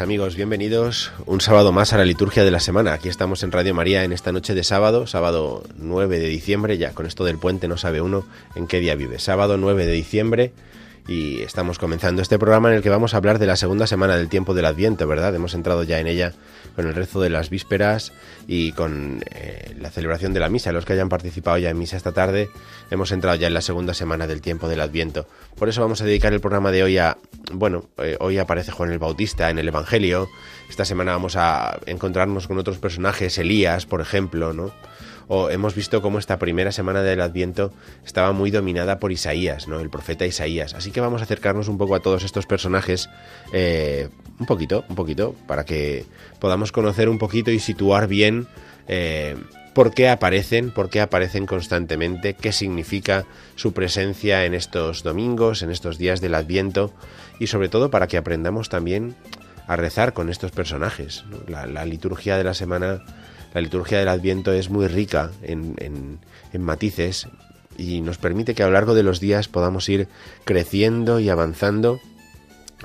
Amigos, bienvenidos un sábado más a la liturgia de la semana. Aquí estamos en Radio María en esta noche de sábado, sábado 9 de diciembre, ya con esto del puente no sabe uno en qué día vive. Sábado 9 de diciembre y estamos comenzando este programa en el que vamos a hablar de la segunda semana del tiempo del Adviento, ¿verdad? Hemos entrado ya en ella con el rezo de las vísperas y con eh, la celebración de la misa. Los que hayan participado ya en misa esta tarde, hemos entrado ya en la segunda semana del tiempo del Adviento. Por eso vamos a dedicar el programa de hoy a, bueno, eh, hoy aparece Juan el Bautista en el Evangelio. Esta semana vamos a encontrarnos con otros personajes, Elías, por ejemplo, ¿no? O hemos visto cómo esta primera semana del Adviento estaba muy dominada por Isaías, ¿no? El profeta Isaías. Así que vamos a acercarnos un poco a todos estos personajes, eh, un poquito, un poquito, para que podamos conocer un poquito y situar bien eh, por qué aparecen, por qué aparecen constantemente, qué significa su presencia en estos domingos, en estos días del Adviento y sobre todo para que aprendamos también a rezar con estos personajes. la liturgia de la semana la liturgia del Adviento es muy rica en, matices y nos permite que a lo largo de los días podamos ir creciendo y avanzando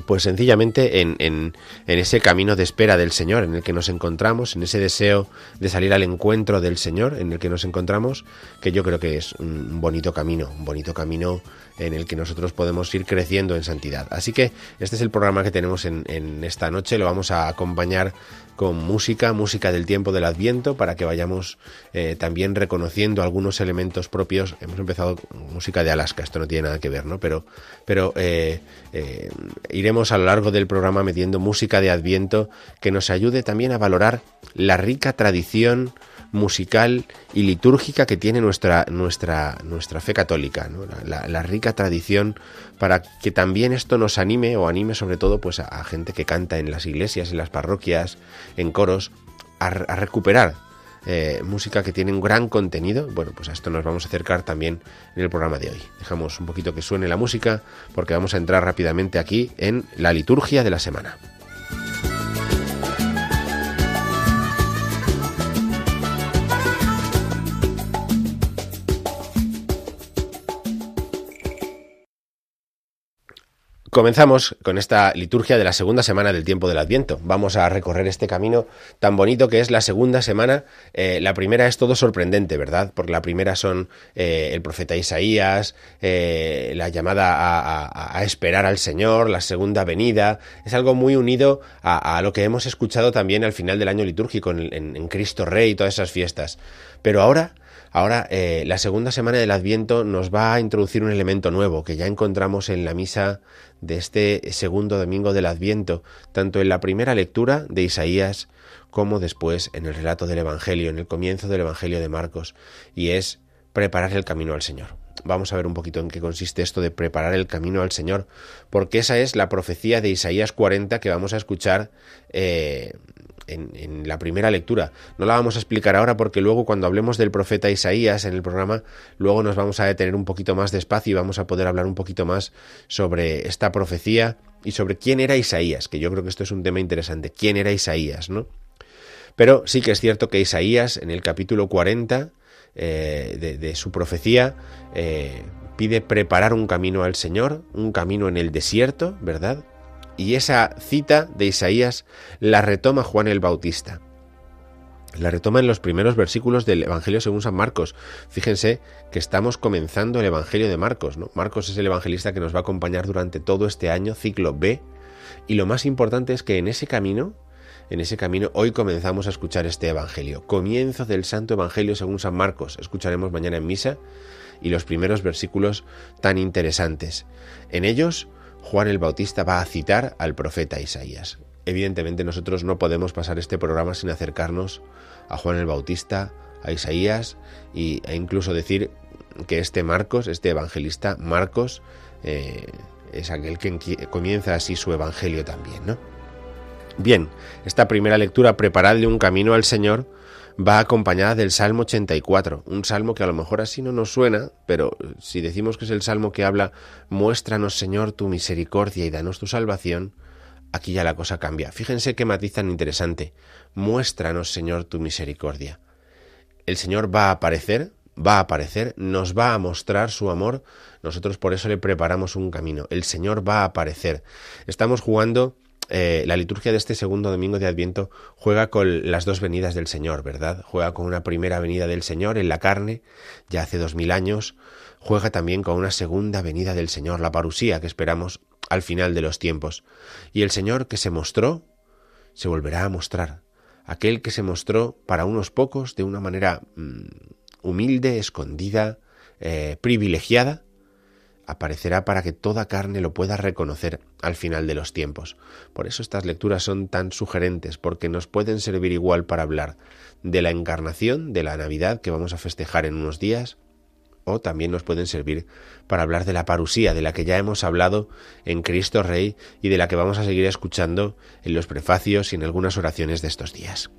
pues sencillamente en, ese camino de espera del Señor en el que nos encontramos, en ese deseo de salir al encuentro del Señor en el que nos encontramos, que yo creo que es un bonito camino, un bonito camino en el que nosotros podemos ir creciendo en santidad. Así que este es el programa que tenemos en, en esta noche, lo vamos a acompañar con música, música del tiempo del Adviento, para que vayamos eh, también reconociendo algunos elementos propios. Hemos empezado con música de Alaska, esto no tiene nada que ver, ¿no? Pero, pero eh, eh, iremos a lo largo del programa metiendo música de Adviento que nos ayude también a valorar la rica tradición musical y litúrgica que tiene nuestra, nuestra, nuestra fe católica, la, rica tradición para que también esto nos anime o anime sobre todo pues a, gente que canta en las iglesias, en las parroquias, en coros, a, recuperar eh, música que tiene un gran contenido. Bueno, pues a esto nos vamos a acercar también en el programa de hoy. Dejamos un poquito que suene la música porque vamos a entrar rápidamente aquí en la liturgia de la semana. Comenzamos con esta liturgia de la segunda semana del tiempo del Adviento. Vamos a recorrer este camino tan bonito que es la segunda semana. Eh, la primera es todo sorprendente, ¿verdad? Porque la primera son eh, el profeta Isaías, eh, la llamada a, esperar al Señor, la segunda venida. Es algo muy unido a, lo que hemos escuchado también al final del año litúrgico en, en Cristo Rey y todas esas fiestas. Pero ahora Ahora, eh, la segunda semana del Adviento nos va a introducir un elemento nuevo que ya encontramos en la misa de este segundo domingo del Adviento, tanto en la primera lectura de Isaías como después en el relato del Evangelio, en el comienzo del Evangelio de Marcos, y es preparar el camino al Señor. Vamos a ver un poquito en qué consiste esto de preparar el camino al Señor, porque esa es la profecía de Isaías 40 que vamos a escuchar eh, en, la primera lectura. No la vamos a explicar ahora porque luego cuando hablemos del profeta Isaías en el programa, luego nos vamos a detener un poquito más despacio y vamos a poder hablar un poquito más sobre esta profecía y sobre quién era Isaías, que yo creo que esto es un tema interesante. ¿Quién era Isaías, no? Pero sí que es cierto que Isaías en el capítulo 40 eh, de, su profecía eh, pide preparar un camino al Señor, un camino en el desierto, ¿verdad? Y esa cita de Isaías la retoma Juan el Bautista. La retoma en los primeros versículos del Evangelio según San Marcos. Fíjense que estamos comenzando el Evangelio de Marcos. ¿no? Marcos es el evangelista que nos va a acompañar durante todo este año, ciclo B. Y lo más importante es que en ese camino, en ese camino, hoy comenzamos a escuchar este Evangelio. Comienzo del Santo Evangelio según San Marcos. Escucharemos mañana en misa y los primeros versículos tan interesantes. En ellos, Juan el Bautista va a citar al profeta Isaías. Evidentemente nosotros no podemos pasar este programa sin acercarnos a Juan el Bautista, a Isaías y, e incluso decir que este Marcos, este evangelista Marcos, eh, es aquel que comienza así su evangelio también, ¿no? Bien, esta primera lectura, preparadle un camino al Señor, va acompañada del Salmo 84, un salmo que a lo mejor así no nos suena, pero si decimos que es el salmo que habla, muéstranos Señor tu misericordia y danos tu salvación, aquí ya la cosa cambia. Fíjense qué matiz tan interesante. Muéstranos Señor tu misericordia. El Señor va a aparecer, va a aparecer, nos va a mostrar su amor, nosotros por eso le preparamos un camino. El Señor va a aparecer. Estamos jugando eh, la liturgia de este segundo domingo de Adviento juega con las dos venidas del Señor, ¿verdad? Juega con una primera venida del Señor en la carne, ya hace dos mil años, juega también con una segunda venida del Señor, la parusía que esperamos al final de los tiempos. Y el Señor que se mostró, se volverá a mostrar. Aquel que se mostró para unos pocos de una manera mm, humilde, escondida, eh, privilegiada, aparecerá para que toda carne lo pueda reconocer al final de los tiempos. Por eso estas lecturas son tan sugerentes, porque nos pueden servir igual para hablar de la encarnación, de la Navidad que vamos a festejar en unos días, o también nos pueden servir para hablar de la parusía, de la que ya hemos hablado en Cristo Rey y de la que vamos a seguir escuchando en los prefacios y en algunas oraciones de estos días.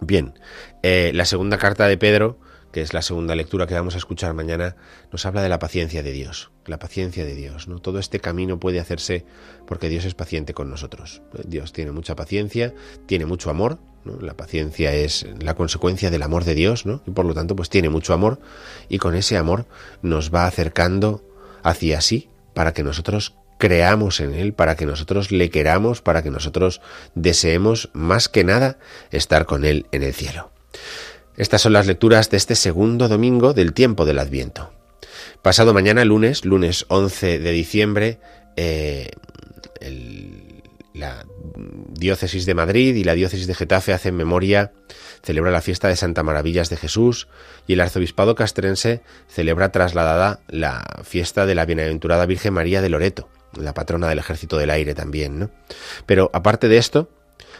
Bien, eh, la segunda carta de Pedro que es la segunda lectura que vamos a escuchar mañana, nos habla de la paciencia de Dios, la paciencia de Dios, ¿no? Todo este camino puede hacerse porque Dios es paciente con nosotros. Dios tiene mucha paciencia, tiene mucho amor, La paciencia es la consecuencia del amor de Dios, ¿no? Y por lo tanto, pues tiene mucho amor y con ese amor nos va acercando hacia sí para que nosotros creamos en Él, para que nosotros le queramos, para que nosotros deseemos más que nada estar con Él en el cielo. Estas son las lecturas de este segundo domingo del tiempo del Adviento. Pasado mañana, lunes, lunes 11 de diciembre, eh, la diócesis de Madrid y la diócesis de Getafe hacen memoria, celebra la fiesta de Santa Maravillas de Jesús y el arzobispado castrense celebra trasladada la fiesta de la bienaventurada Virgen María de Loreto, la patrona del ejército del aire también, ¿no? Pero aparte de esto,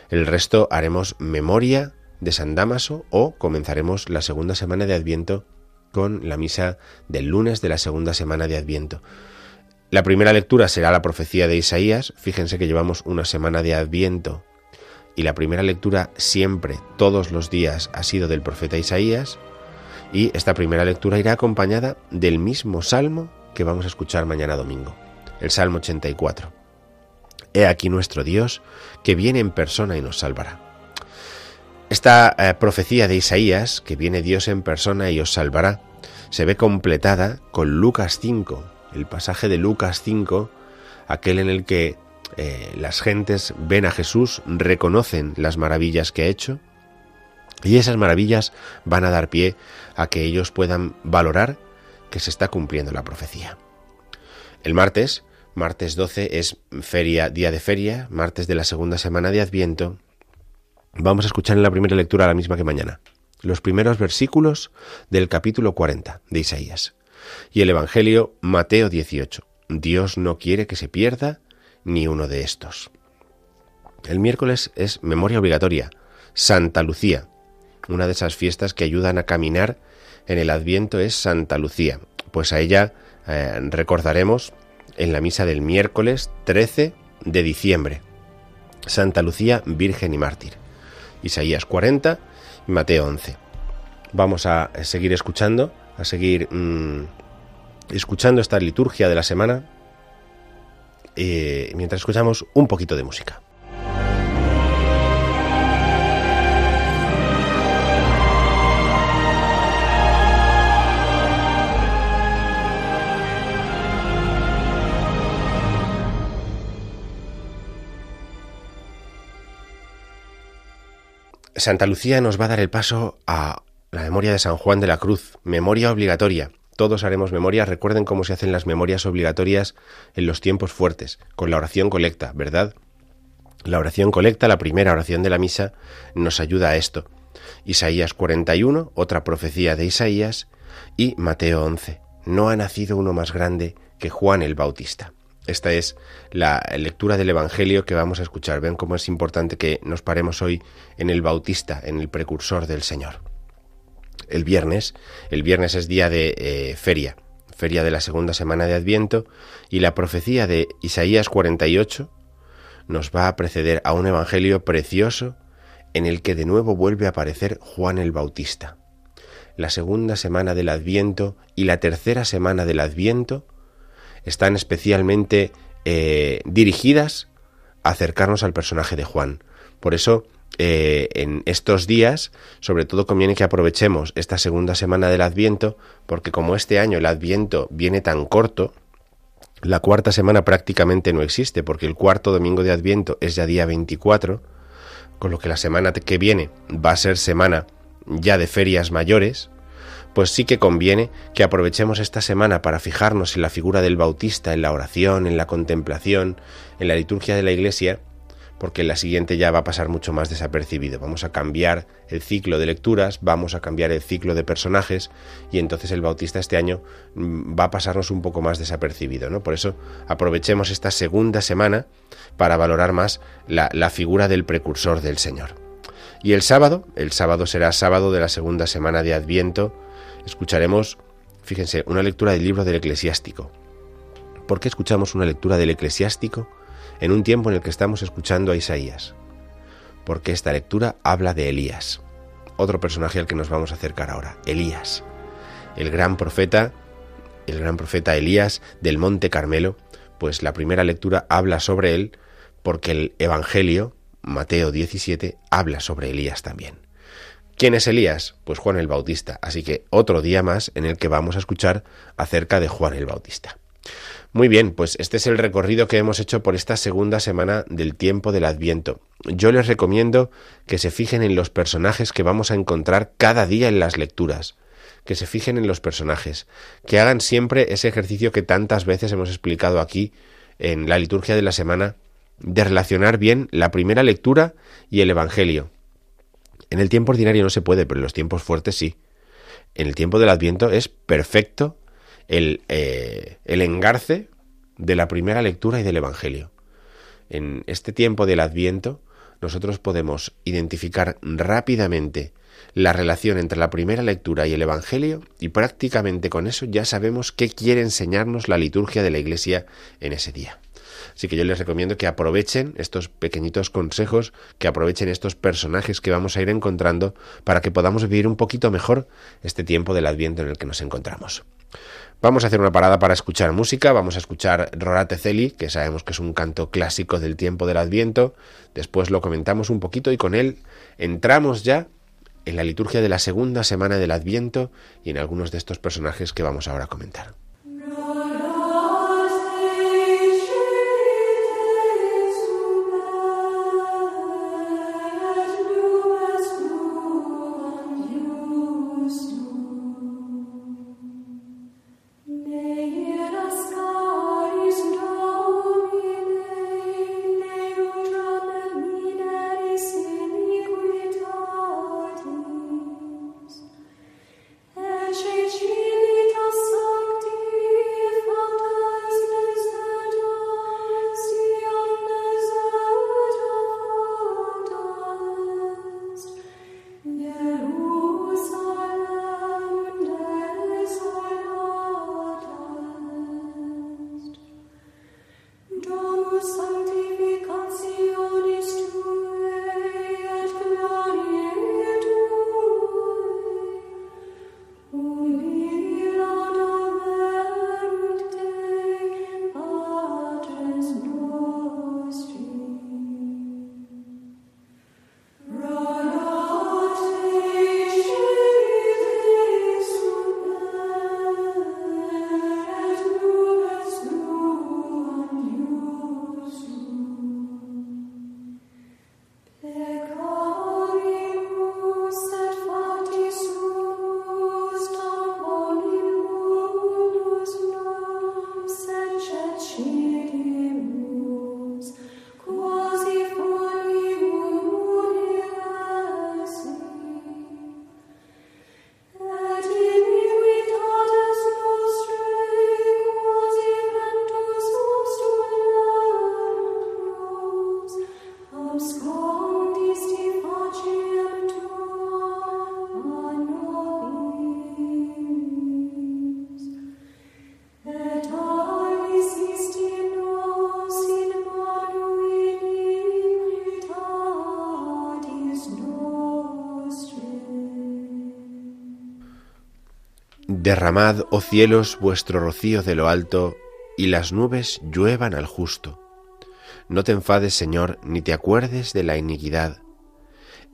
el resto haremos memoria de San Damaso o comenzaremos la segunda semana de Adviento con la misa del lunes de la segunda semana de Adviento. La primera lectura será la profecía de Isaías, fíjense que llevamos una semana de Adviento y la primera lectura siempre, todos los días, ha sido del profeta Isaías y esta primera lectura irá acompañada del mismo salmo que vamos a escuchar mañana domingo, el Salmo 84. He aquí nuestro Dios, que viene en persona y nos salvará. Esta eh, profecía de Isaías, que viene Dios en persona y os salvará, se ve completada con Lucas 5, el pasaje de Lucas 5, aquel en el que eh, las gentes ven a Jesús, reconocen las maravillas que ha hecho, y esas maravillas van a dar pie a que ellos puedan valorar que se está cumpliendo la profecía. El martes, martes 12, es feria, día de feria, martes de la segunda semana de Adviento, Vamos a escuchar en la primera lectura la misma que mañana, los primeros versículos del capítulo 40 de Isaías. Y el Evangelio Mateo 18. Dios no quiere que se pierda ni uno de estos. El miércoles es memoria obligatoria, Santa Lucía. Una de esas fiestas que ayudan a caminar en el Adviento es Santa Lucía, pues a ella eh, recordaremos en la misa del miércoles 13 de diciembre. Santa Lucía, Virgen y Mártir. Isaías 40 y Mateo 11. Vamos a seguir escuchando, a seguir mm, escuchando esta liturgia de la semana eh, mientras escuchamos un poquito de música. Santa Lucía nos va a dar el paso a la memoria de San Juan de la Cruz, memoria obligatoria. Todos haremos memoria, recuerden cómo se hacen las memorias obligatorias en los tiempos fuertes, con la oración colecta, ¿verdad? La oración colecta, la primera oración de la misa, nos ayuda a esto. Isaías 41, otra profecía de Isaías, y Mateo 11. No ha nacido uno más grande que Juan el Bautista. Esta es la lectura del Evangelio que vamos a escuchar. Ven cómo es importante que nos paremos hoy en el Bautista, en el precursor del Señor. El viernes, el viernes es día de eh, feria, feria de la segunda semana de Adviento, y la profecía de Isaías 48 nos va a preceder a un Evangelio precioso en el que de nuevo vuelve a aparecer Juan el Bautista. La segunda semana del Adviento y la tercera semana del Adviento están especialmente eh, dirigidas a acercarnos al personaje de Juan. Por eso, eh, en estos días, sobre todo conviene que aprovechemos esta segunda semana del Adviento, porque como este año el Adviento viene tan corto, la cuarta semana prácticamente no existe, porque el cuarto domingo de Adviento es ya día 24, con lo que la semana que viene va a ser semana ya de ferias mayores, pues sí que conviene que aprovechemos esta semana para fijarnos en la figura del Bautista, en la oración, en la contemplación, en la liturgia de la Iglesia, porque la siguiente ya va a pasar mucho más desapercibido. Vamos a cambiar el ciclo de lecturas, vamos a cambiar el ciclo de personajes y entonces el Bautista este año mm, va a pasarnos un poco más desapercibido. ¿no? Por eso aprovechemos esta segunda semana para valorar más la, la figura del precursor del Señor. Y el sábado, el sábado será sábado de la segunda semana de Adviento, escucharemos, fíjense, una lectura del libro del eclesiástico. ¿Por qué escuchamos una lectura del eclesiástico en un tiempo en el que estamos escuchando a Isaías? Porque esta lectura habla de Elías, otro personaje al que nos vamos a acercar ahora, Elías, el gran profeta, el gran profeta Elías del Monte Carmelo, pues la primera lectura habla sobre él porque el Evangelio, Mateo 17, habla sobre Elías también. ¿Quién es Elías? Pues Juan el Bautista. Así que otro día más en el que vamos a escuchar acerca de Juan el Bautista. Muy bien, pues este es el recorrido que hemos hecho por esta segunda semana del tiempo del Adviento. Yo les recomiendo que se fijen en los personajes que vamos a encontrar cada día en las lecturas, que se fijen en los personajes, que hagan siempre ese ejercicio que tantas veces hemos explicado aquí en la liturgia de la semana, de relacionar bien la primera lectura y el Evangelio, en el tiempo ordinario no se puede, pero en los tiempos fuertes sí. En el tiempo del Adviento es perfecto el, eh, el engarce de la primera lectura y del Evangelio. En este tiempo del Adviento nosotros podemos identificar rápidamente la relación entre la primera lectura y el Evangelio y prácticamente con eso ya sabemos qué quiere enseñarnos la liturgia de la Iglesia en ese día. Así que yo les recomiendo que aprovechen estos pequeñitos consejos, que aprovechen estos personajes que vamos a ir encontrando para que podamos vivir un poquito mejor este tiempo del Adviento en el que nos encontramos. Vamos a hacer una parada para escuchar música, vamos a escuchar Rorate Celi, que sabemos que es un canto clásico del tiempo del Adviento, después lo comentamos un poquito y con él entramos ya en la liturgia de la segunda semana del Adviento y en algunos de estos personajes que vamos ahora a comentar. Derramad, oh cielos, vuestro rocío de lo alto, y las nubes lluevan al justo. No te enfades, Señor, ni te acuerdes de la iniquidad.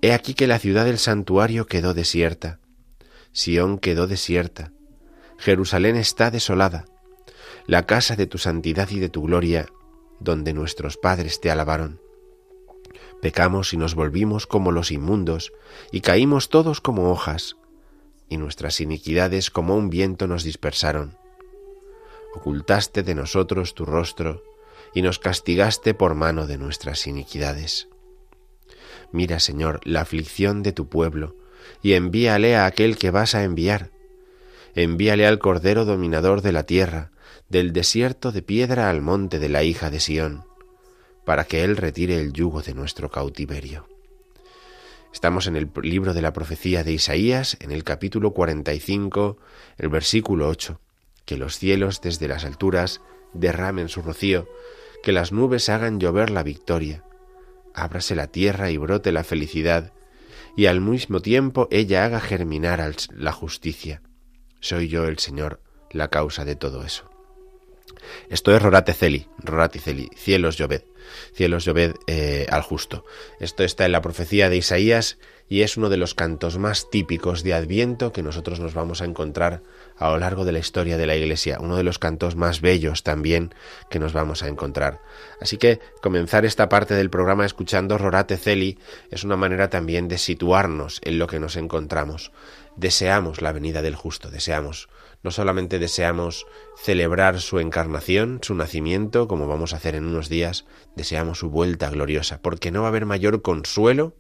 He aquí que la ciudad del santuario quedó desierta, Sión quedó desierta, Jerusalén está desolada, la casa de tu santidad y de tu gloria, donde nuestros padres te alabaron. Pecamos y nos volvimos como los inmundos, y caímos todos como hojas, y nuestras iniquidades como un viento nos dispersaron. Ocultaste de nosotros tu rostro, y nos castigaste por mano de nuestras iniquidades. Mira, Señor, la aflicción de tu pueblo, y envíale a aquel que vas a enviar. Envíale al Cordero dominador de la tierra, del desierto de piedra al monte de la hija de Sión, para que él retire el yugo de nuestro cautiverio. Estamos en el libro de la profecía de Isaías, en el capítulo 45, el versículo 8. Que los cielos desde las alturas derramen su rocío, que las nubes hagan llover la victoria. Ábrase la tierra y brote la felicidad, y al mismo tiempo ella haga germinar la justicia. Soy yo el Señor, la causa de todo eso. Esto es Rorate Celi, Rorate Celi, cielos lloved, cielos lloved eh, al justo. Esto está en la profecía de Isaías y es uno de los cantos más típicos de Adviento que nosotros nos vamos a encontrar a lo largo de la historia de la Iglesia, uno de los cantos más bellos también que nos vamos a encontrar. Así que comenzar esta parte del programa escuchando Rorate Celi es una manera también de situarnos en lo que nos encontramos. Deseamos la venida del justo, deseamos no solamente deseamos celebrar su encarnación, su nacimiento, como vamos a hacer en unos días, deseamos su vuelta gloriosa, porque no va a haber mayor consuelo,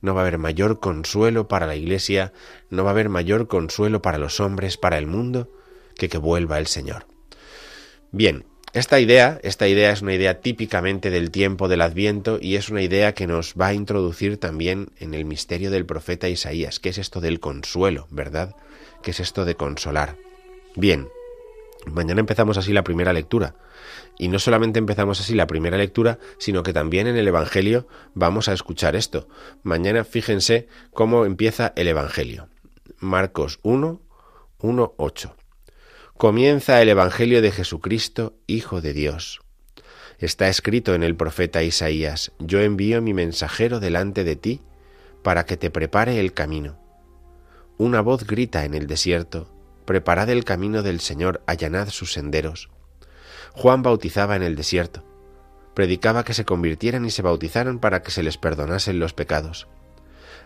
no va a haber mayor consuelo para la Iglesia, no va a haber mayor consuelo para los hombres, para el mundo, que que vuelva el Señor. Bien, esta idea, esta idea es una idea típicamente del tiempo del Adviento y es una idea que nos va a introducir también en el misterio del profeta Isaías. ¿Qué es esto del consuelo, verdad? ¿Qué es esto de consolar? Bien, mañana empezamos así la primera lectura. Y no solamente empezamos así la primera lectura, sino que también en el Evangelio vamos a escuchar esto. Mañana fíjense cómo empieza el Evangelio. Marcos 1, 1, 8. Comienza el Evangelio de Jesucristo, Hijo de Dios. Está escrito en el profeta Isaías, Yo envío mi mensajero delante de ti, para que te prepare el camino. Una voz grita en el desierto, Preparad el camino del Señor, allanad sus senderos. Juan bautizaba en el desierto. Predicaba que se convirtieran y se bautizaran para que se les perdonasen los pecados.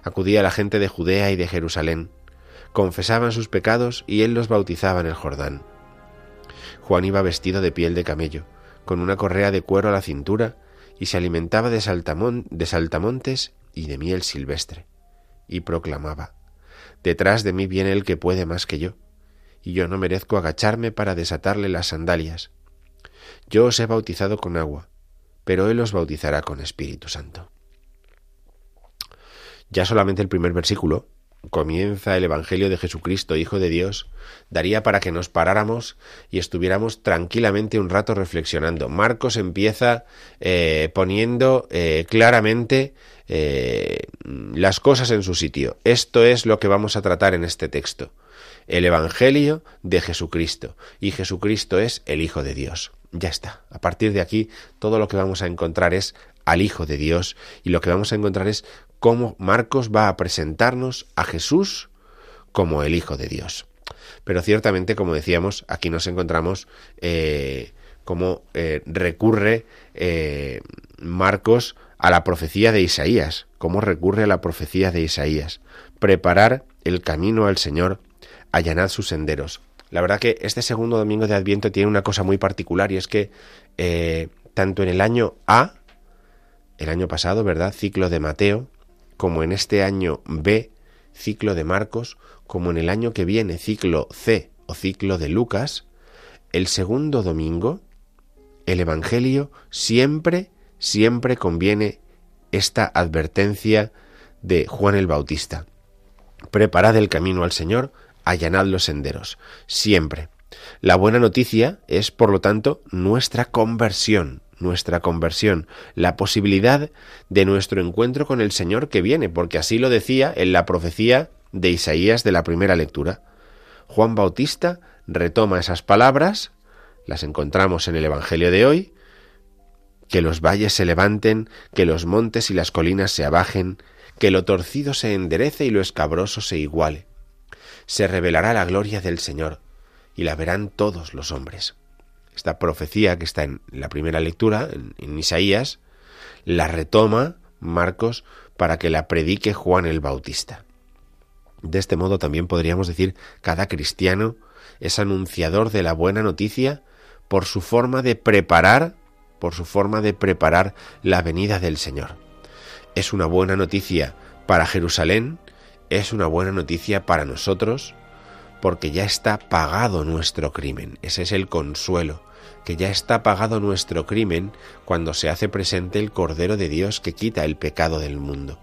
Acudía la gente de Judea y de Jerusalén. Confesaban sus pecados y él los bautizaba en el Jordán. Juan iba vestido de piel de camello, con una correa de cuero a la cintura, y se alimentaba de, de saltamontes y de miel silvestre. Y proclamaba, Detrás de mí viene el que puede más que yo y yo no merezco agacharme para desatarle las sandalias. Yo os he bautizado con agua, pero Él os bautizará con Espíritu Santo. Ya solamente el primer versículo, comienza el Evangelio de Jesucristo, Hijo de Dios, daría para que nos paráramos y estuviéramos tranquilamente un rato reflexionando. Marcos empieza eh, poniendo eh, claramente eh, las cosas en su sitio. Esto es lo que vamos a tratar en este texto el Evangelio de Jesucristo. Y Jesucristo es el Hijo de Dios. Ya está. A partir de aquí, todo lo que vamos a encontrar es al Hijo de Dios y lo que vamos a encontrar es cómo Marcos va a presentarnos a Jesús como el Hijo de Dios. Pero ciertamente, como decíamos, aquí nos encontramos eh, cómo eh, recurre eh, Marcos a la profecía de Isaías, cómo recurre a la profecía de Isaías, preparar el camino al Señor allanad sus senderos. La verdad que este segundo domingo de Adviento tiene una cosa muy particular y es que eh, tanto en el año A, el año pasado, ¿verdad? Ciclo de Mateo, como en este año B, ciclo de Marcos, como en el año que viene, ciclo C o ciclo de Lucas, el segundo domingo, el Evangelio siempre, siempre conviene esta advertencia de Juan el Bautista. Preparad el camino al Señor, allanad los senderos, siempre. La buena noticia es, por lo tanto, nuestra conversión, nuestra conversión, la posibilidad de nuestro encuentro con el Señor que viene, porque así lo decía en la profecía de Isaías de la primera lectura. Juan Bautista retoma esas palabras, las encontramos en el Evangelio de hoy, que los valles se levanten, que los montes y las colinas se abajen, que lo torcido se enderece y lo escabroso se iguale. Se revelará la gloria del Señor, y la verán todos los hombres. Esta profecía que está en la primera lectura, en, Isaías, la retoma Marcos para que la predique Juan el Bautista. De este modo también podríamos decir cada cristiano es anunciador de la buena noticia por su forma de preparar por su forma de preparar la venida del Señor. Es una buena noticia para Jerusalén, es una buena noticia para nosotros, porque ya está pagado nuestro crimen. Ese es el consuelo, que ya está pagado nuestro crimen cuando se hace presente el Cordero de Dios que quita el pecado del mundo.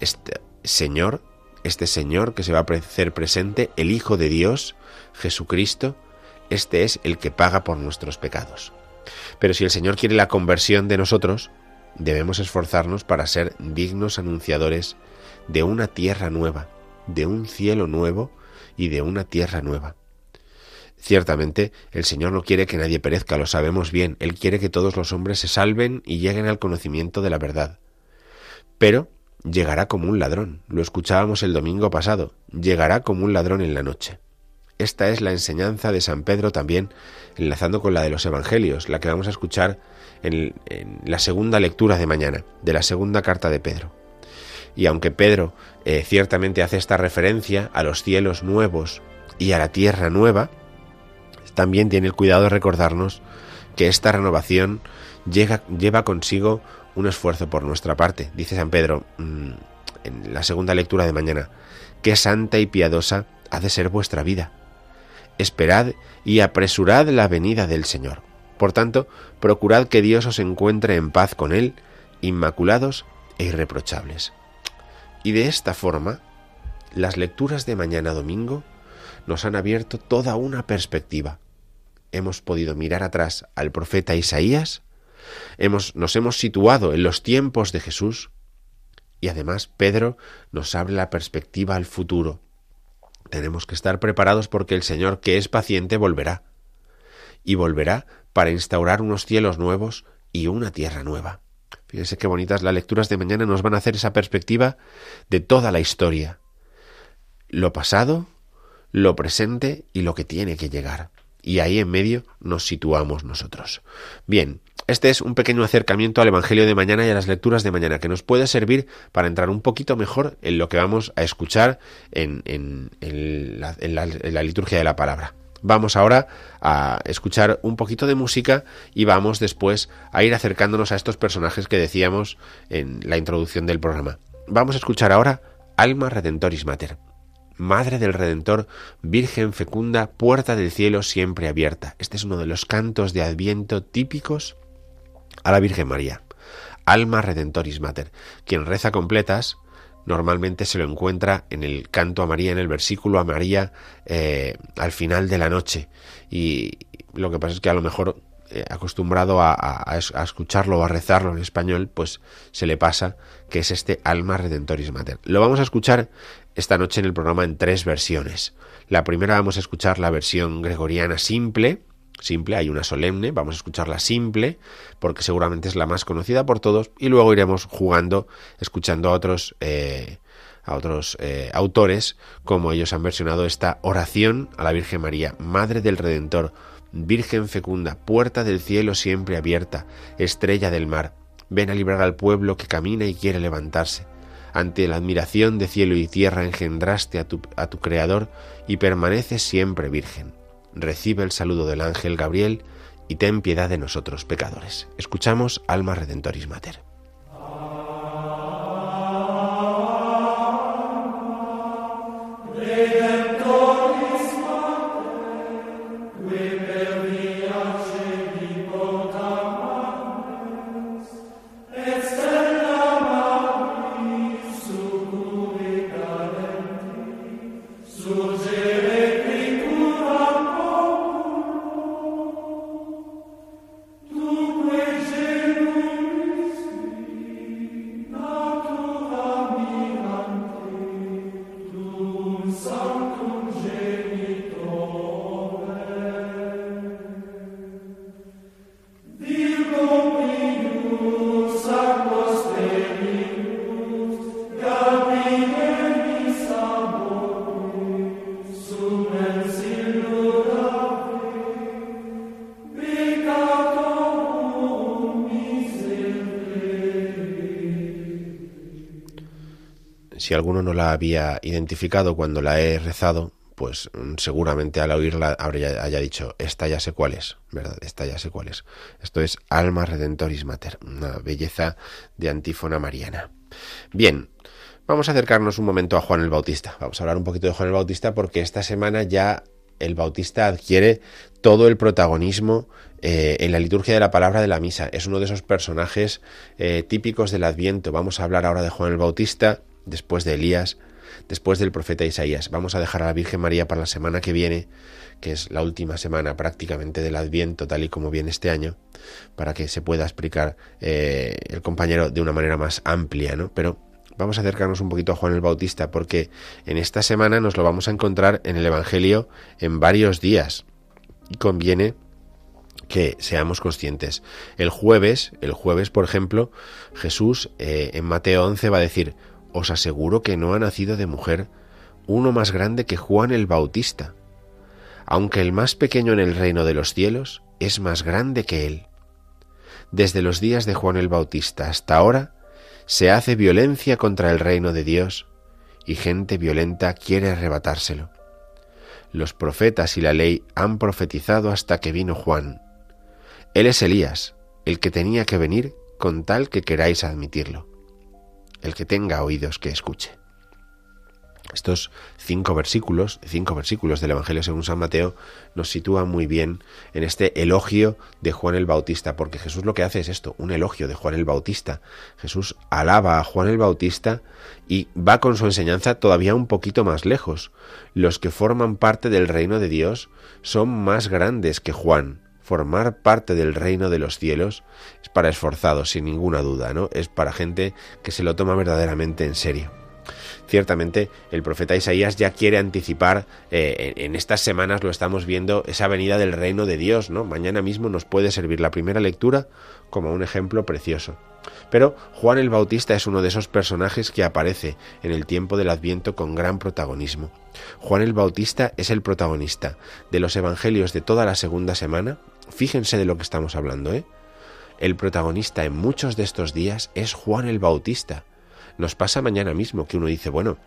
Este Señor, este Señor que se va a hacer presente, el Hijo de Dios, Jesucristo, este es el que paga por nuestros pecados. Pero si el Señor quiere la conversión de nosotros, debemos esforzarnos para ser dignos anunciadores de una tierra nueva, de un cielo nuevo y de una tierra nueva. Ciertamente, el Señor no quiere que nadie perezca, lo sabemos bien, Él quiere que todos los hombres se salven y lleguen al conocimiento de la verdad. Pero llegará como un ladrón, lo escuchábamos el domingo pasado, llegará como un ladrón en la noche. Esta es la enseñanza de San Pedro también, enlazando con la de los Evangelios, la que vamos a escuchar en, la segunda lectura de mañana, de la segunda carta de Pedro. Y aunque Pedro eh, ciertamente hace esta referencia a los cielos nuevos y a la tierra nueva, también tiene el cuidado de recordarnos que esta renovación lleva consigo un esfuerzo por nuestra parte. Dice San Pedro mm, en la segunda lectura de mañana, qué santa y piadosa ha de ser vuestra vida esperad y apresurad la venida del Señor. Por tanto, procurad que Dios os encuentre en paz con Él, inmaculados e irreprochables. Y de esta forma, las lecturas de mañana domingo nos han abierto toda una perspectiva. Hemos podido mirar atrás al profeta Isaías, hemos, nos hemos situado en los tiempos de Jesús, y además Pedro nos abre la perspectiva al futuro, tenemos que estar preparados porque el Señor, que es paciente, volverá. Y volverá para instaurar unos cielos nuevos y una tierra nueva. Fíjense qué bonitas las lecturas de mañana nos van a hacer esa perspectiva de toda la historia. Lo pasado, lo presente y lo que tiene que llegar. Y ahí en medio nos situamos nosotros. Bien, este es un pequeño acercamiento al Evangelio de mañana y a las lecturas de mañana que nos puede servir para entrar un poquito mejor en lo que vamos a escuchar en, la, liturgia de la palabra. Vamos ahora a escuchar un poquito de música y vamos después a ir acercándonos a estos personajes que decíamos en la introducción del programa. Vamos a escuchar ahora Alma Redentoris Mater. Madre del Redentor, Virgen fecunda, puerta del cielo siempre abierta. Este es uno de los cantos de Adviento típicos a la Virgen María. Alma Redentoris Mater. Quien reza completas normalmente se lo encuentra en el canto a María, en el versículo a María eh, al final de la noche. Y lo que pasa es que a lo mejor eh, acostumbrado a, a, escucharlo o a rezarlo en español, pues se le pasa que es este Alma Redentoris Mater. Lo vamos a escuchar esta noche en el programa en tres versiones. La primera vamos a escuchar la versión gregoriana simple, simple, hay una solemne, vamos a escucharla simple, porque seguramente es la más conocida por todos, y luego iremos jugando, escuchando a otros, eh, a otros eh, autores, como ellos han versionado esta oración a la Virgen María, Madre del Redentor, Virgen fecunda, puerta del cielo siempre abierta, estrella del mar, ven a librar al pueblo que camina y quiere levantarse. Ante la admiración de cielo y tierra engendraste a tu, a tu Creador y permaneces siempre virgen recibe el saludo del ángel Gabriel y ten piedad de nosotros pecadores. Escuchamos Alma Redentoris Mater. Alguno no la había identificado cuando la he rezado, pues mm, seguramente al oírla habría, haya dicho, esta ya sé cuál es, ¿verdad? Esta ya sé cuál es. Esto es Alma Redentoris Mater, una belleza de antífona mariana. Bien, vamos a acercarnos un momento a Juan el Bautista. Vamos a hablar un poquito de Juan el Bautista porque esta semana ya el Bautista adquiere todo el protagonismo eh, en la liturgia de la palabra de la misa. Es uno de esos personajes eh, típicos del Adviento. Vamos a hablar ahora de Juan el Bautista, después de Elías, después del profeta Isaías. Vamos a dejar a la Virgen María para la semana que viene, que es la última semana prácticamente del Adviento, tal y como viene este año, para que se pueda explicar eh, el compañero de una manera más amplia, ¿no? Pero vamos a acercarnos un poquito a Juan el Bautista, porque en esta semana nos lo vamos a encontrar en el Evangelio en varios días. Y conviene que seamos conscientes. El jueves, el jueves, por ejemplo, Jesús eh, en Mateo 11 va a decir, os aseguro que no ha nacido de mujer uno más grande que Juan el Bautista, aunque el más pequeño en el reino de los cielos es más grande que él. Desde los días de Juan el Bautista hasta ahora se hace violencia contra el reino de Dios y gente violenta quiere arrebatárselo. Los profetas y la ley han profetizado hasta que vino Juan. Él es Elías, el que tenía que venir con tal que queráis admitirlo el que tenga oídos que escuche. Estos cinco versículos, cinco versículos del Evangelio según San Mateo, nos sitúan muy bien en este elogio de Juan el Bautista, porque Jesús lo que hace es esto, un elogio de Juan el Bautista. Jesús alaba a Juan el Bautista y va con su enseñanza todavía un poquito más lejos. Los que forman parte del reino de Dios son más grandes que Juan formar parte del reino de los cielos es para esforzados, sin ninguna duda, ¿no? Es para gente que se lo toma verdaderamente en serio. Ciertamente, el profeta Isaías ya quiere anticipar, eh, en, estas semanas lo estamos viendo, esa venida del reino de Dios, ¿no? Mañana mismo nos puede servir la primera lectura como un ejemplo precioso. Pero Juan el Bautista es uno de esos personajes que aparece en el tiempo del Adviento con gran protagonismo. Juan el Bautista es el protagonista de los evangelios de toda la segunda semana. Fíjense de lo que estamos hablando, ¿eh? El protagonista en muchos de estos días es Juan el Bautista. Nos pasa mañana mismo que uno dice, bueno,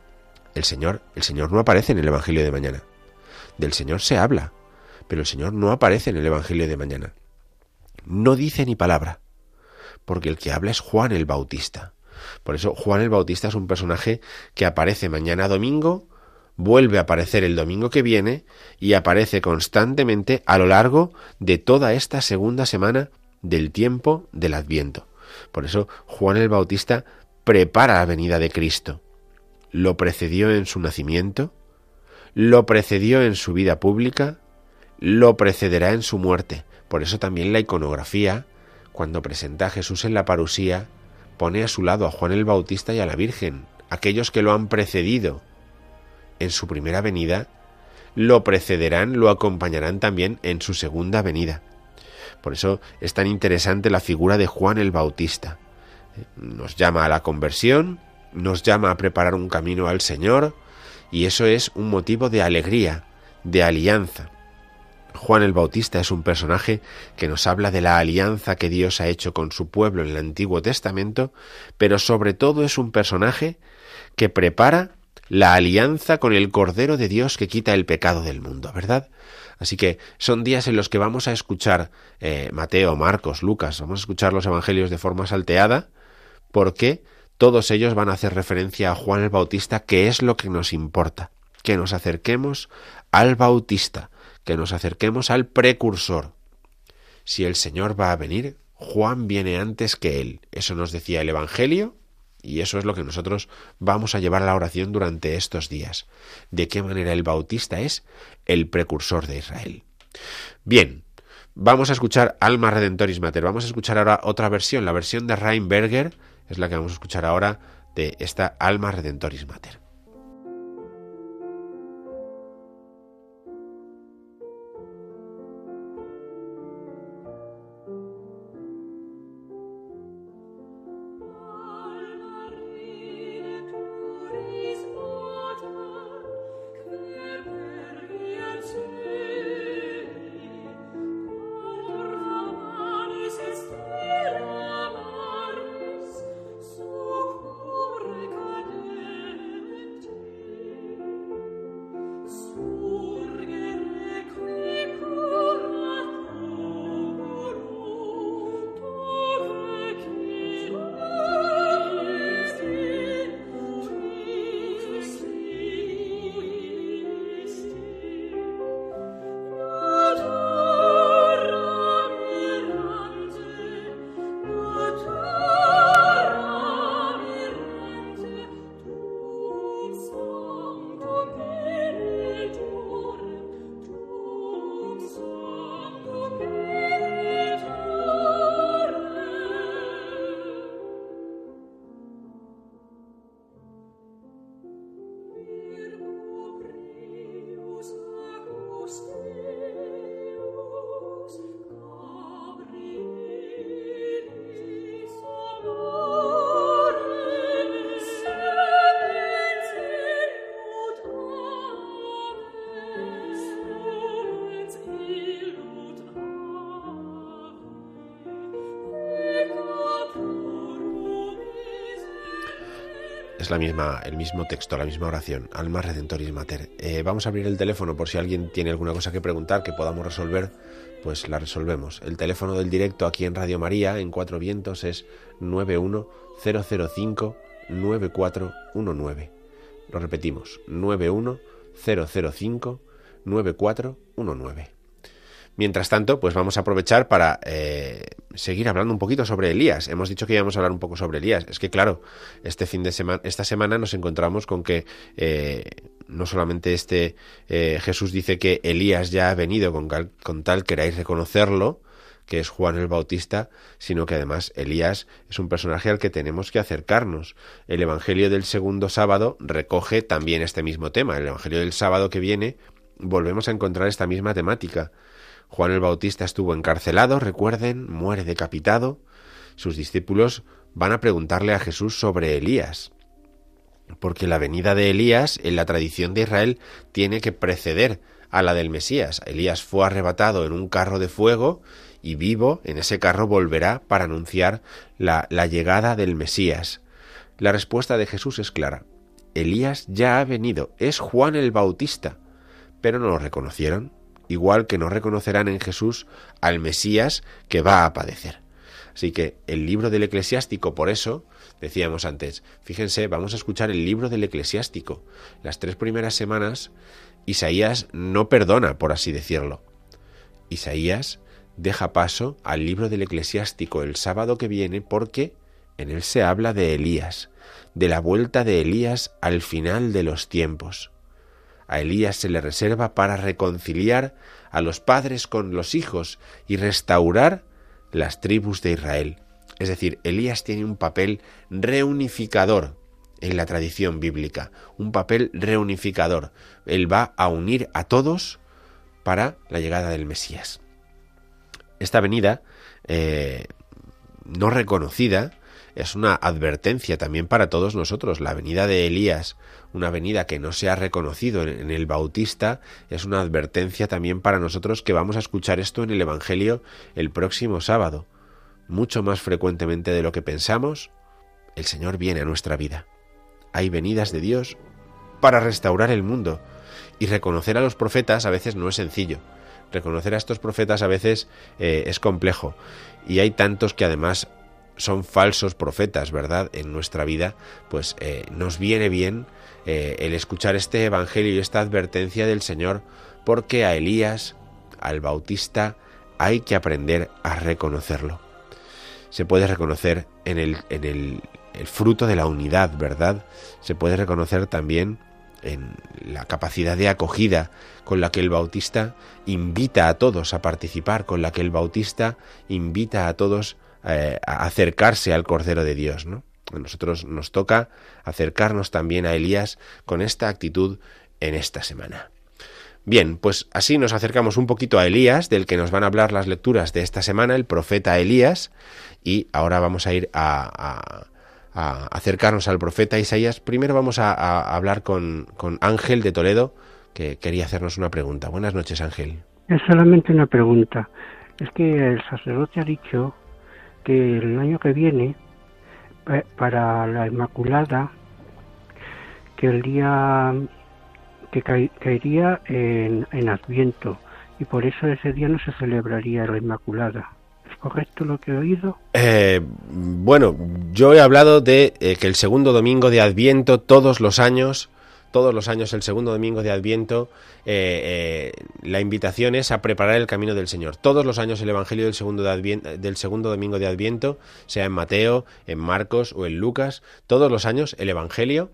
el Señor, el Señor no aparece en el Evangelio de mañana. Del Señor se habla, pero el Señor no aparece en el Evangelio de mañana. No dice ni palabra porque el que habla es Juan el Bautista. Por eso Juan el Bautista es un personaje que aparece mañana domingo, vuelve a aparecer el domingo que viene y aparece constantemente a lo largo de toda esta segunda semana del tiempo del Adviento. Por eso Juan el Bautista prepara la venida de Cristo. Lo precedió en su nacimiento, lo precedió en su vida pública, lo precederá en su muerte. Por eso también la iconografía cuando presenta a Jesús en la parusía, pone a su lado a Juan el Bautista y a la Virgen, aquellos que lo han precedido en su primera venida, lo precederán, lo acompañarán también en su segunda venida. Por eso es tan interesante la figura de Juan el Bautista. Nos llama a la conversión, nos llama a preparar un camino al Señor, y eso es un motivo de alegría, de alianza. Juan el Bautista es un personaje que nos habla de la alianza que Dios ha hecho con su pueblo en el Antiguo Testamento, pero sobre todo es un personaje que prepara la alianza con el Cordero de Dios que quita el pecado del mundo, ¿verdad? Así que son días en los que vamos a escuchar eh, Mateo, Marcos, Lucas, vamos a escuchar los Evangelios de forma salteada, porque todos ellos van a hacer referencia a Juan el Bautista, que es lo que nos importa, que nos acerquemos al Bautista, que nos acerquemos al precursor. Si el Señor va a venir, Juan viene antes que él. Eso nos decía el Evangelio y eso es lo que nosotros vamos a llevar a la oración durante estos días. De qué manera el Bautista es el precursor de Israel. Bien, vamos a escuchar Alma Redentoris Mater. Vamos a escuchar ahora otra versión, la versión de Reinberger, es la que vamos a escuchar ahora de esta Alma Redentoris Mater. Es la misma, el mismo texto, la misma oración. Alma Redentoris Mater. Eh, vamos a abrir el teléfono por si alguien tiene alguna cosa que preguntar que podamos resolver, pues la resolvemos. El teléfono del directo aquí en Radio María, en Cuatro Vientos, es 91005 9419. Lo repetimos, 91005 9419. Mientras tanto, pues vamos a aprovechar para eh, seguir hablando un poquito sobre Elías. Hemos dicho que íbamos a hablar un poco sobre Elías. Es que claro, este fin de semana, esta semana nos encontramos con que eh, no solamente este eh, Jesús dice que Elías ya ha venido con, con tal queráis reconocerlo, que es Juan el Bautista, sino que además Elías es un personaje al que tenemos que acercarnos. El Evangelio del segundo sábado recoge también este mismo tema. El Evangelio del sábado que viene volvemos a encontrar esta misma temática. Juan el Bautista estuvo encarcelado, recuerden, muere decapitado. Sus discípulos van a preguntarle a Jesús sobre Elías, porque la venida de Elías en la tradición de Israel tiene que preceder a la del Mesías. Elías fue arrebatado en un carro de fuego y vivo en ese carro volverá para anunciar la, la llegada del Mesías. La respuesta de Jesús es clara. Elías ya ha venido, es Juan el Bautista, pero no lo reconocieron igual que no reconocerán en Jesús al Mesías que va a padecer. Así que el libro del eclesiástico, por eso, decíamos antes, fíjense, vamos a escuchar el libro del eclesiástico. Las tres primeras semanas, Isaías no perdona, por así decirlo. Isaías deja paso al libro del eclesiástico el sábado que viene porque en él se habla de Elías, de la vuelta de Elías al final de los tiempos a Elías se le reserva para reconciliar a los padres con los hijos y restaurar las tribus de Israel. Es decir, Elías tiene un papel reunificador en la tradición bíblica, un papel reunificador. Él va a unir a todos para la llegada del Mesías. Esta venida eh, no reconocida es una advertencia también para todos nosotros. La venida de Elías, una venida que no se ha reconocido en el Bautista, es una advertencia también para nosotros que vamos a escuchar esto en el Evangelio el próximo sábado. Mucho más frecuentemente de lo que pensamos, el Señor viene a nuestra vida. Hay venidas de Dios para restaurar el mundo. Y reconocer a los profetas a veces no es sencillo. Reconocer a estos profetas a veces eh, es complejo. Y hay tantos que además son falsos profetas, ¿verdad? En nuestra vida, pues eh, nos viene bien eh, el escuchar este Evangelio y esta advertencia del Señor, porque a Elías, al Bautista, hay que aprender a reconocerlo. Se puede reconocer en el, en el, el fruto de la unidad, ¿verdad? Se puede reconocer también en la capacidad de acogida con la que el Bautista invita a todos a participar, con la que el Bautista invita a todos eh, acercarse al Cordero de Dios. A nosotros nos toca acercarnos también a Elías con esta actitud en esta semana. Bien, pues así nos acercamos un poquito a Elías, del que nos van a hablar las lecturas de esta semana, el profeta Elías, y ahora vamos a ir a, acercarnos al profeta Isaías. Primero vamos a, hablar con, con Ángel de Toledo, que quería hacernos una pregunta. Buenas noches, Ángel. Es solamente una pregunta. Es que el sacerdote ha dicho que el año que viene, para la Inmaculada, que el día que caería en, en Adviento, y por eso ese día no se celebraría la Inmaculada. ¿Es correcto lo que he oído? Eh, bueno, yo he hablado de eh, que el segundo domingo de Adviento todos los años todos los años, el segundo domingo de Adviento, eh, eh, la invitación es a preparar el camino del Señor. Todos los años el Evangelio del segundo, domingo de Adviento, sea en Mateo, en Marcos o en Lucas, todos los años el Evangelio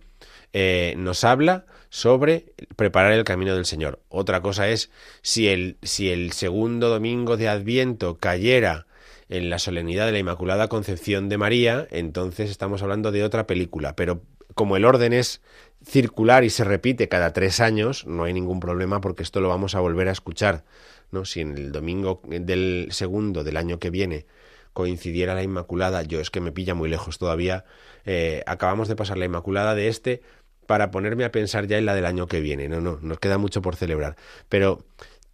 eh, nos habla sobre preparar el camino del Señor. Otra cosa es si el, si el segundo domingo de Adviento cayera en la solemnidad de la Inmaculada Concepción de María, entonces estamos hablando de otra película. Pero como el orden es circular y se repite cada tres años, no hay ningún problema porque esto lo vamos a volver a escuchar. ¿no? Si en el domingo del segundo del año que viene coincidiera la Inmaculada, yo es que me pilla muy lejos todavía, eh, acabamos de pasar la Inmaculada de este para ponerme a pensar ya en la del año que viene. No, no, nos queda mucho por celebrar. Pero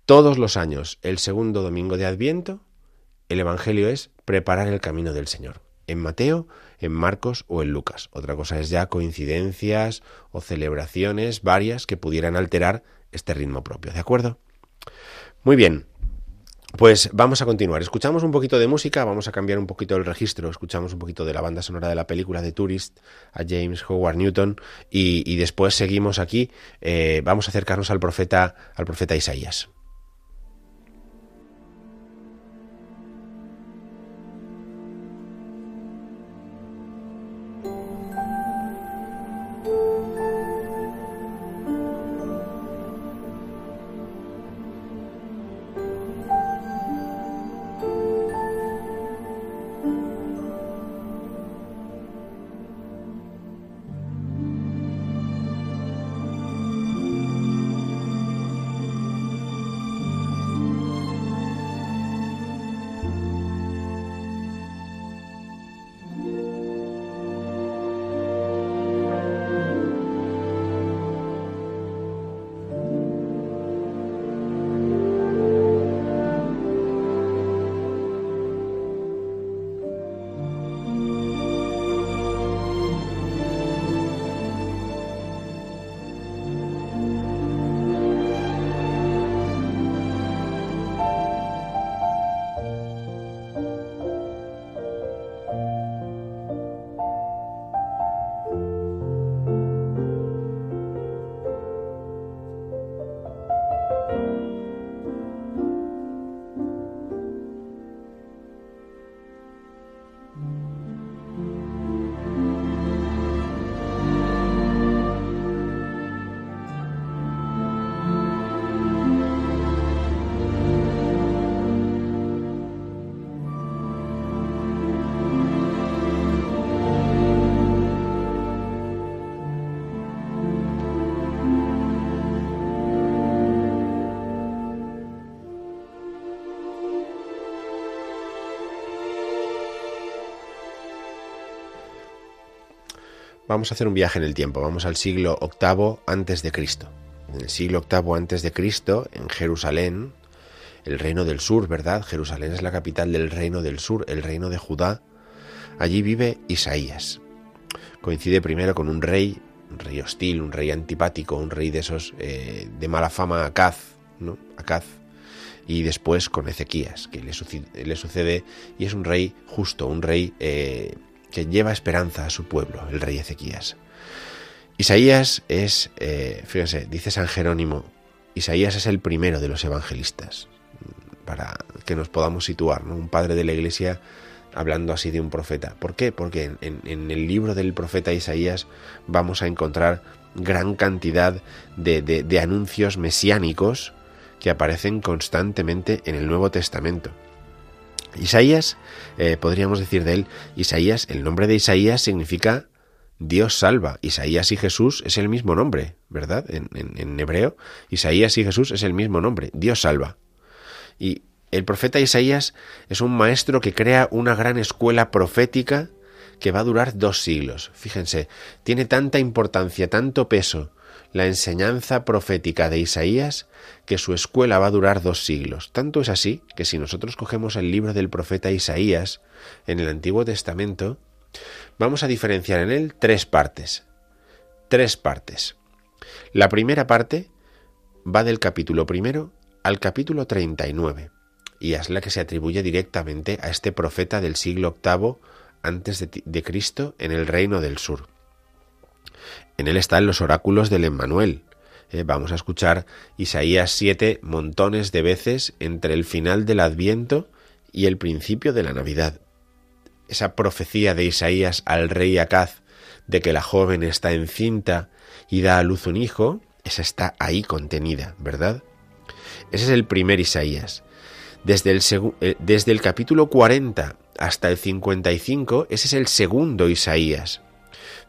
todos los años, el segundo domingo de Adviento, el Evangelio es preparar el camino del Señor. En Mateo, en Marcos o en Lucas. Otra cosa es ya coincidencias o celebraciones varias que pudieran alterar este ritmo propio, ¿de acuerdo? Muy bien, pues vamos a continuar. Escuchamos un poquito de música, vamos a cambiar un poquito el registro, escuchamos un poquito de la banda sonora de la película de Tourist a James Howard Newton y, después seguimos aquí. Eh, vamos a acercarnos al profeta, al profeta Isaías. Vamos a hacer un viaje en el tiempo, vamos al siglo VIII antes de Cristo. En el siglo VIII antes de Cristo, en Jerusalén, el reino del sur, ¿verdad? Jerusalén es la capital del reino del sur, el reino de Judá. Allí vive Isaías. Coincide primero con un rey, un rey hostil, un rey antipático, un rey de esos eh, de mala fama, Acaz, ¿no? Acaz. Y después con Ezequías, que le sucede, y es un rey justo, un rey eh, que lleva esperanza a su pueblo, el rey Ezequías. Isaías es, eh, fíjense, dice San Jerónimo, Isaías es el primero de los evangelistas, para que nos podamos situar, ¿no? un padre de la iglesia hablando así de un profeta. ¿Por qué? Porque en, el libro del profeta Isaías vamos a encontrar gran cantidad de anuncios mesiánicos que aparecen constantemente en el Nuevo Testamento. Isaías, eh, podríamos decir de él, Isaías, el nombre de Isaías significa Dios salva. Isaías y Jesús es el mismo nombre, ¿verdad? En, en, hebreo, Isaías y Jesús es el mismo nombre, Dios salva. Y el profeta Isaías es un maestro que crea una gran escuela profética que va a durar dos siglos. Fíjense, tiene tanta importancia, tanto peso la enseñanza profética de Isaías que su escuela va a durar dos siglos. Tanto es así que si nosotros cogemos el libro del profeta Isaías en el Antiguo Testamento, vamos a diferenciar en él tres partes. Tres partes. La primera parte va del capítulo primero al capítulo 39 y es la que se atribuye directamente a este profeta del siglo VIII antes de, Cristo en el reino del sur. En él están los oráculos del Emmanuel. Eh, vamos a escuchar Isaías 7 montones de veces entre el final del Adviento y el principio de la Navidad. Esa profecía de Isaías al rey Acaz de que la joven está encinta y da a luz un hijo, esa está ahí contenida, ¿verdad? Ese es el primer Isaías. Desde el, eh, desde el capítulo 40 hasta el 55, ese es el segundo Isaías.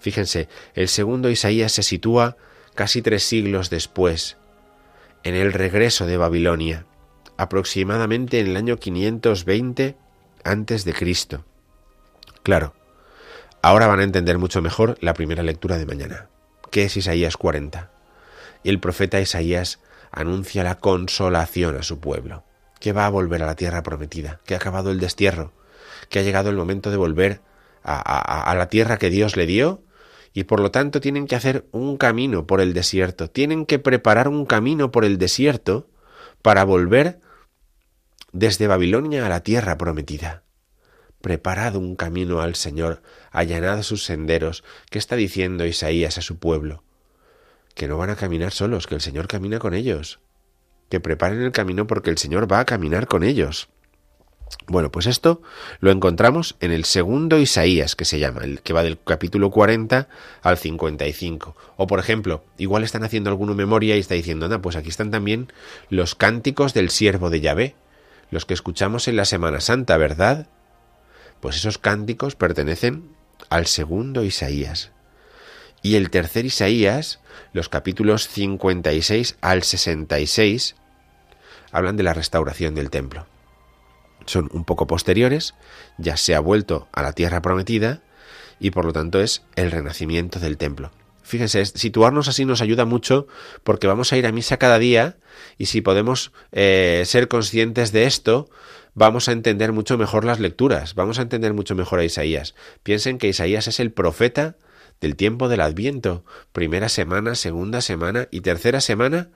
Fíjense, el segundo Isaías se sitúa casi tres siglos después, en el regreso de Babilonia, aproximadamente en el año 520 antes de Cristo. Claro, ahora van a entender mucho mejor la primera lectura de mañana, que es Isaías 40. Y el profeta Isaías anuncia la consolación a su pueblo, que va a volver a la tierra prometida, que ha acabado el destierro, que ha llegado el momento de volver a, la tierra que Dios le dio y por lo tanto tienen que hacer un camino por el desierto, tienen que preparar un camino por el desierto para volver desde Babilonia a la tierra prometida. Preparad un camino al Señor, allanad sus senderos. ¿Qué está diciendo Isaías a su pueblo? Que no van a caminar solos, que el Señor camina con ellos. Que preparen el camino porque el Señor va a caminar con ellos. Bueno, pues esto lo encontramos en el segundo Isaías, que se llama, el que va del capítulo 40 al 55. O por ejemplo, igual están haciendo alguna memoria y está diciendo, anda, pues aquí están también los cánticos del siervo de Yahvé, los que escuchamos en la Semana Santa, ¿verdad? Pues esos cánticos pertenecen al segundo Isaías. Y el tercer Isaías, los capítulos 56 al 66, hablan de la restauración del templo son un poco posteriores, ya se ha vuelto a la tierra prometida y por lo tanto es el renacimiento del templo. Fíjense, situarnos así nos ayuda mucho porque vamos a ir a misa cada día y si podemos eh, ser conscientes de esto, vamos a entender mucho mejor las lecturas, vamos a entender mucho mejor a Isaías. Piensen que Isaías es el profeta del tiempo del Adviento, primera semana, segunda semana y tercera semana,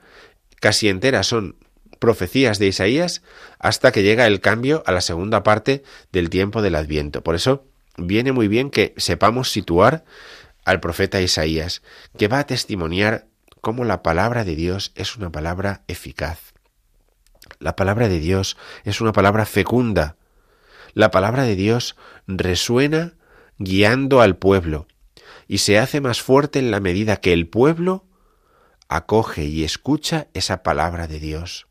casi entera son profecías de Isaías hasta que llega el cambio a la segunda parte del tiempo del Adviento. Por eso viene muy bien que sepamos situar al profeta Isaías, que va a testimoniar cómo la palabra de Dios es una palabra eficaz. La palabra de Dios es una palabra fecunda. La palabra de Dios resuena guiando al pueblo y se hace más fuerte en la medida que el pueblo acoge y escucha esa palabra de Dios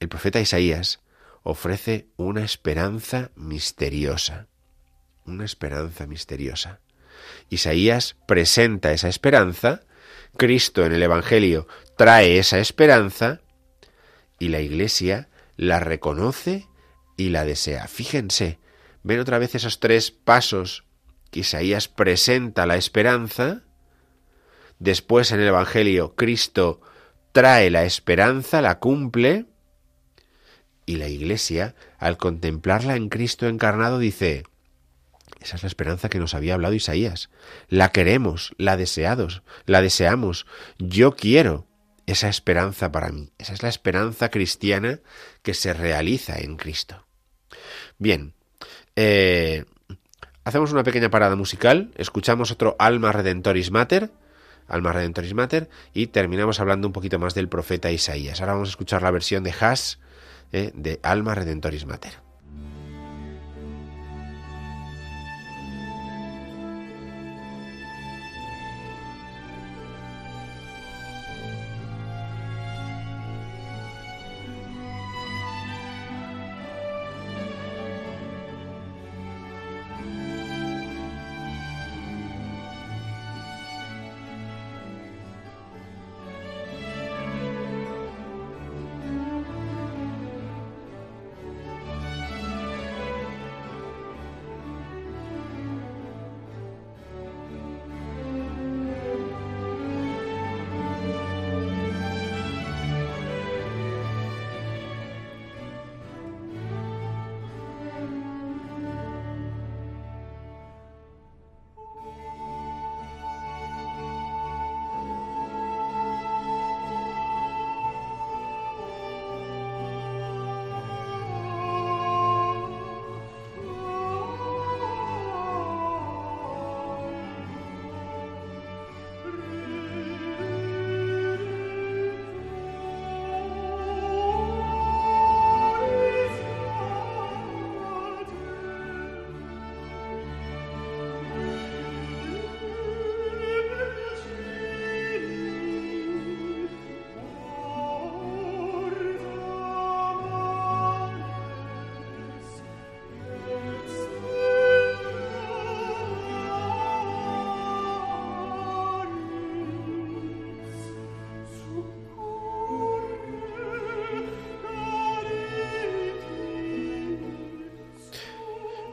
el profeta Isaías ofrece una esperanza misteriosa. Una esperanza misteriosa. Isaías presenta esa esperanza, Cristo en el Evangelio trae esa esperanza y la Iglesia la reconoce y la desea. Fíjense, ven otra vez esos tres pasos que Isaías presenta la esperanza, después en el Evangelio Cristo trae la esperanza, la cumple, y la Iglesia, al contemplarla en Cristo encarnado, dice, esa es la esperanza que nos había hablado Isaías. La queremos, la deseados, la deseamos. Yo quiero esa esperanza para mí. Esa es la esperanza cristiana que se realiza en Cristo. Bien, eh, hacemos una pequeña parada musical, escuchamos otro Alma Redentoris Mater, Alma Redentoris Mater, y terminamos hablando un poquito más del profeta Isaías. Ahora vamos a escuchar la versión de Haas eh, de Alma Redentoris Mater.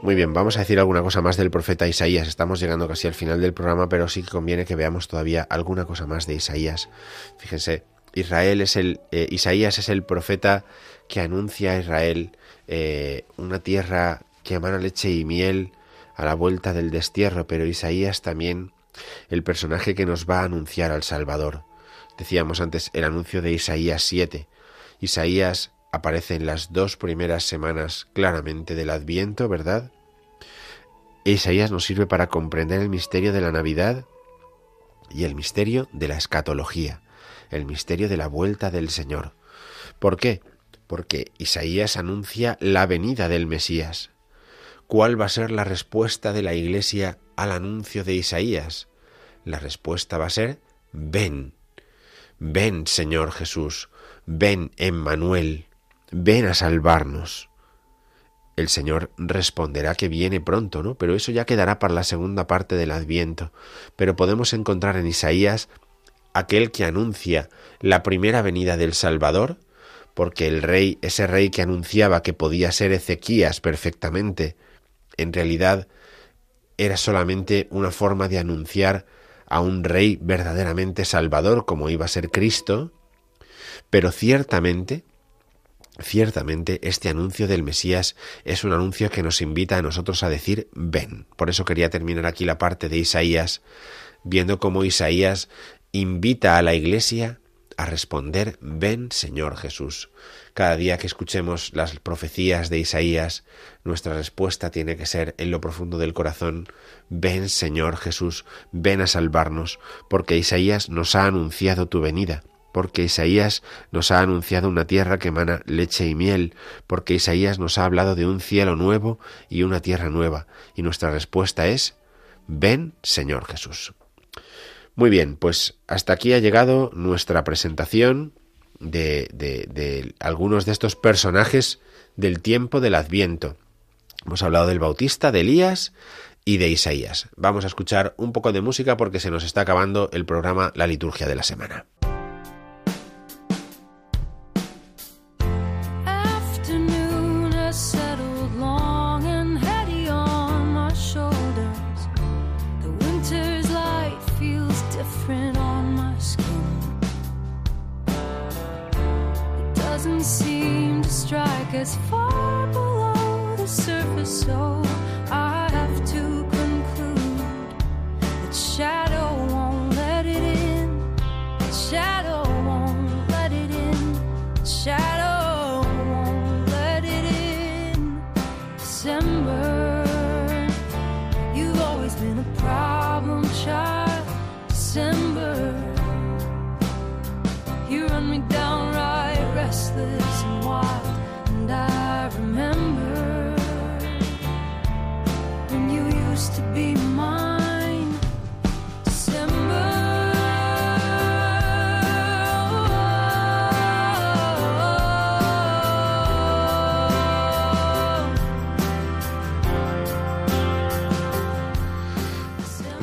Muy bien, vamos a decir alguna cosa más del profeta Isaías. Estamos llegando casi al final del programa, pero sí que conviene que veamos todavía alguna cosa más de Isaías. Fíjense, Israel es el eh, Isaías es el profeta que anuncia a Israel eh, una tierra que emana leche y miel, a la vuelta del destierro, pero Isaías también el personaje que nos va a anunciar al Salvador. Decíamos antes el anuncio de Isaías 7. Isaías aparece en las dos primeras semanas claramente del Adviento, ¿verdad? Isaías nos sirve para comprender el misterio de la Navidad y el misterio de la escatología, el misterio de la vuelta del Señor. ¿Por qué? Porque Isaías anuncia la venida del Mesías. ¿Cuál va a ser la respuesta de la Iglesia al anuncio de Isaías? La respuesta va a ser ven. Ven, Señor Jesús, ven, Emmanuel, ven a salvarnos. El Señor responderá que viene pronto, ¿no? Pero eso ya quedará para la segunda parte del Adviento. Pero podemos encontrar en Isaías aquel que anuncia la primera venida del Salvador, porque el rey, ese rey que anunciaba que podía ser Ezequías perfectamente, en realidad era solamente una forma de anunciar a un rey verdaderamente salvador como iba a ser Cristo, pero ciertamente, ciertamente este anuncio del Mesías es un anuncio que nos invita a nosotros a decir ven. Por eso quería terminar aquí la parte de Isaías, viendo cómo Isaías invita a la Iglesia a responder ven Señor Jesús. Cada día que escuchemos las profecías de Isaías, nuestra respuesta tiene que ser en lo profundo del corazón, ven Señor Jesús, ven a salvarnos, porque Isaías nos ha anunciado tu venida, porque Isaías nos ha anunciado una tierra que emana leche y miel, porque Isaías nos ha hablado de un cielo nuevo y una tierra nueva, y nuestra respuesta es, ven Señor Jesús. Muy bien, pues hasta aquí ha llegado nuestra presentación de, de, algunos de estos personajes del tiempo del Adviento. Hemos hablado del Bautista, de Elías y de Isaías. Vamos a escuchar un poco de música porque se nos está acabando el programa La Liturgia de la Semana.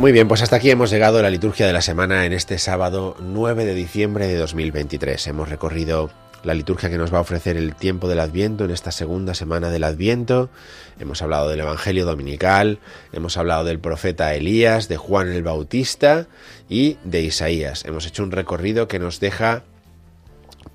Muy bien, pues hasta aquí hemos llegado a la liturgia de la semana en este sábado 9 de diciembre de 2023. Hemos recorrido la liturgia que nos va a ofrecer el tiempo del Adviento en esta segunda semana del Adviento. Hemos hablado del Evangelio Dominical, hemos hablado del profeta Elías, de Juan el Bautista y de Isaías. Hemos hecho un recorrido que nos deja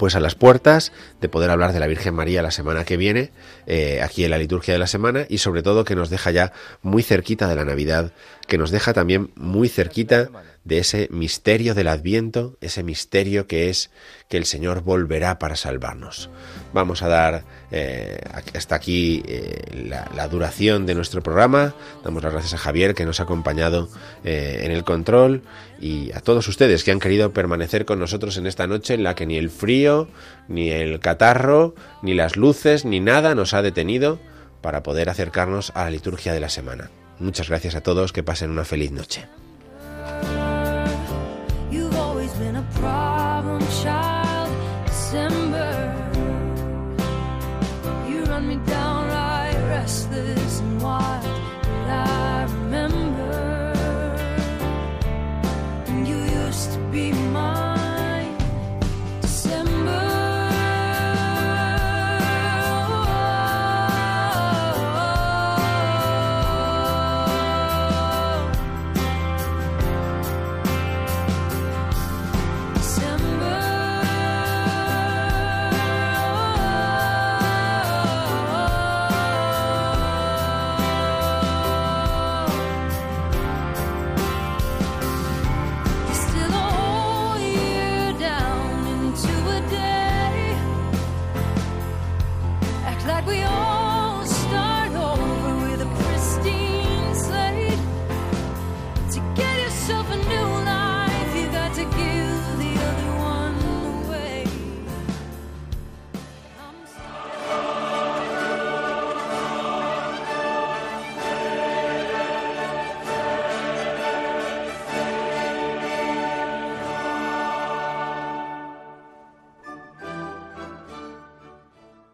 pues a las puertas de poder hablar de la Virgen María la semana que viene, eh, aquí en la liturgia de la semana, y sobre todo que nos deja ya muy cerquita de la Navidad, que nos deja también muy cerquita de ese misterio del Adviento, ese misterio que es que el Señor volverá para salvarnos. Vamos a dar eh, hasta aquí eh, la, duración de nuestro programa. Damos las gracias a Javier que nos ha acompañado eh, en el control y a todos ustedes que han querido permanecer con nosotros en esta noche en la que ni el frío, ni el catarro, ni las luces, ni nada nos ha detenido para poder acercarnos a la liturgia de la semana. Muchas gracias a todos, que pasen una feliz noche.